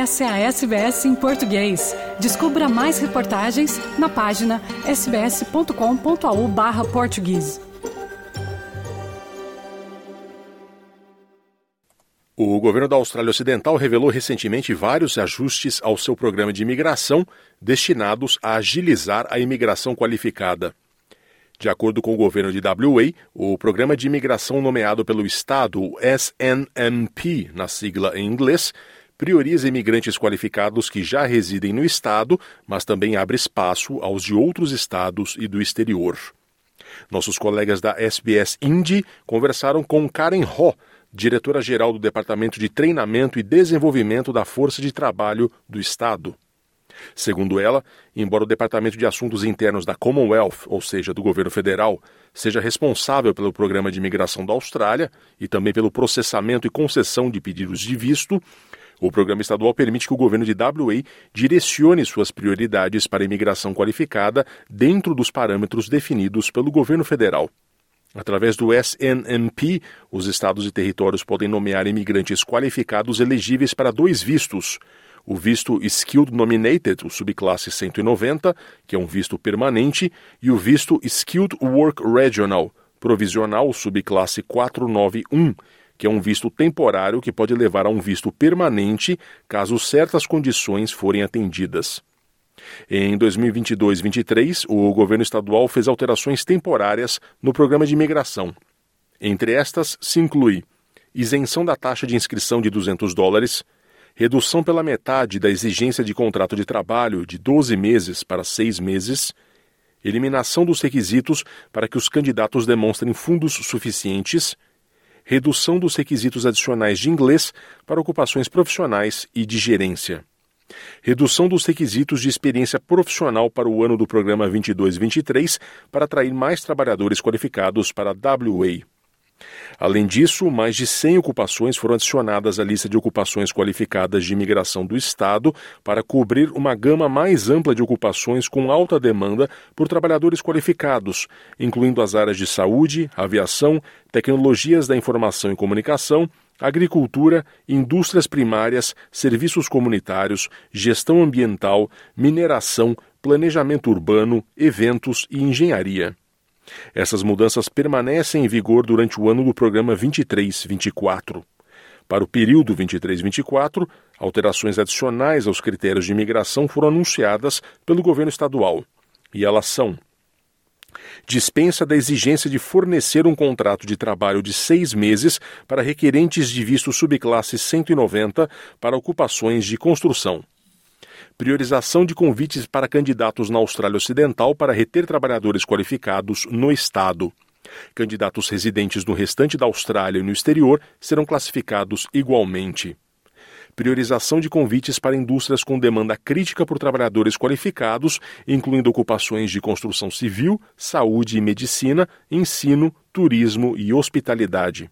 Essa é a SBS em português. Descubra mais reportagens na página sbs.com.au/português. O governo da Austrália Ocidental revelou recentemente vários ajustes ao seu programa de imigração destinados a agilizar a imigração qualificada. De acordo com o governo de WA, o programa de imigração nomeado pelo Estado, SNMP, na sigla em inglês, prioriza imigrantes qualificados que já residem no Estado, mas também abre espaço aos de outros estados e do exterior. Nossos colegas da SBS Indy conversaram com Karen Ho, diretora-geral do Departamento de Treinamento e Desenvolvimento da Força de Trabalho do Estado. Segundo ela, embora o Departamento de Assuntos Internos da Commonwealth, ou seja, do governo federal, seja responsável pelo programa de imigração da Austrália e também pelo processamento e concessão de pedidos de visto, o programa estadual permite que o governo de WA direcione suas prioridades para a imigração qualificada dentro dos parâmetros definidos pelo governo federal. Através do SNMP, os estados e territórios podem nomear imigrantes qualificados elegíveis para dois vistos: o visto Skilled Nominated, o subclasse 190, que é um visto permanente, e o visto Skilled Work Regional, provisional, subclasse 491, que é um visto temporário que pode levar a um visto permanente caso certas condições forem atendidas. Em 2022-23, o governo estadual fez alterações temporárias no programa de imigração. Entre estas, se inclui isenção da taxa de inscrição de 200 dólares, redução pela metade da exigência de contrato de trabalho de 12 meses para 6 meses, eliminação dos requisitos para que os candidatos demonstrem fundos suficientes, redução dos requisitos adicionais de inglês para ocupações profissionais e de gerência. Redução dos requisitos de experiência profissional para o ano do programa 22-23 para atrair mais trabalhadores qualificados para a WA. Além disso, mais de 100 ocupações foram adicionadas à lista de ocupações qualificadas de imigração do Estado para cobrir uma gama mais ampla de ocupações com alta demanda por trabalhadores qualificados, incluindo as áreas de saúde, aviação, tecnologias da informação e comunicação, agricultura, indústrias primárias, serviços comunitários, gestão ambiental, mineração, planejamento urbano, eventos e engenharia. Essas mudanças permanecem em vigor durante o ano do programa 23-24. Para o período 23-24, alterações adicionais aos critérios de imigração foram anunciadas pelo governo estadual. E elas são: dispensa da exigência de fornecer um contrato de trabalho de seis meses para requerentes de visto subclasse 190 para ocupações de construção priorização de convites para candidatos na Austrália Ocidental para reter trabalhadores qualificados no Estado. Candidatos residentes no restante da Austrália e no exterior serão classificados igualmente. Priorização de convites para indústrias com demanda crítica por trabalhadores qualificados, incluindo ocupações de construção civil, saúde e medicina, ensino, turismo e hospitalidade.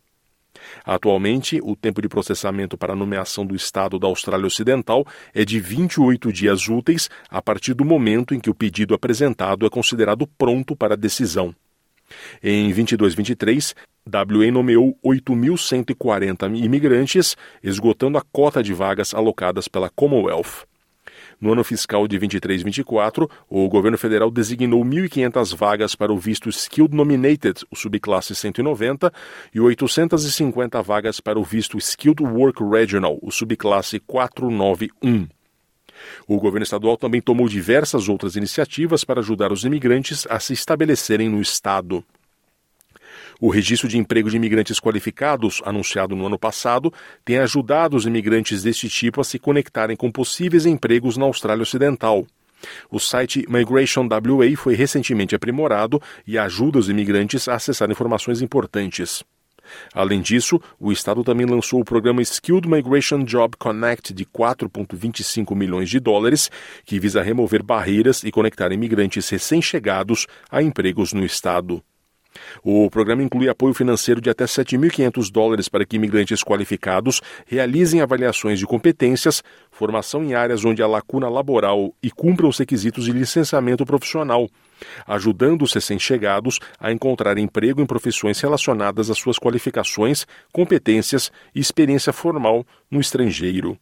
Atualmente, o tempo de processamento para a nomeação do Estado da Austrália Ocidental é de 28 dias úteis a partir do momento em que o pedido apresentado é considerado pronto para decisão. Em 22-23, WA nomeou 8.140 imigrantes, esgotando a cota de vagas alocadas pela Commonwealth. No ano fiscal de 23-24, o governo federal designou 1.500 vagas para o visto Skilled Nominated, o subclasse 190, e 850 vagas para o visto Skilled Work Regional, o subclasse 491. O governo estadual também tomou diversas outras iniciativas para ajudar os imigrantes a se estabelecerem no estado. O registro de emprego de imigrantes qualificados, anunciado no ano passado, tem ajudado os imigrantes deste tipo a se conectarem com possíveis empregos na Austrália Ocidental. O site Migration WA foi recentemente aprimorado e ajuda os imigrantes a acessar informações importantes. Além disso, o Estado também lançou o programa Skilled Migration Job Connect de 4,25 milhões de dólares, que visa remover barreiras e conectar imigrantes recém-chegados a empregos no Estado. O programa inclui apoio financeiro de até 7.500 dólares para que imigrantes qualificados realizem avaliações de competências, formação em áreas onde há lacuna laboral e cumpram os requisitos de licenciamento profissional, ajudando os recém-chegados a encontrar emprego em profissões relacionadas às suas qualificações, competências e experiência formal no estrangeiro.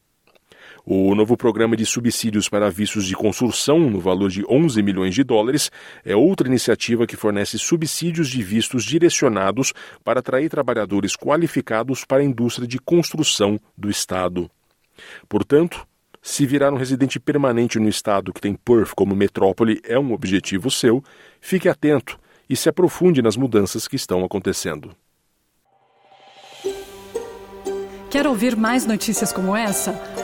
O novo programa de subsídios para vistos de construção, no valor de 11 milhões de dólares, é outra iniciativa que fornece subsídios de vistos direcionados para atrair trabalhadores qualificados para a indústria de construção do Estado. Portanto, se virar um residente permanente no estado que tem Perth como metrópole é um objetivo seu, fique atento e se aprofunde nas mudanças que estão acontecendo. Quer ouvir mais notícias como essa?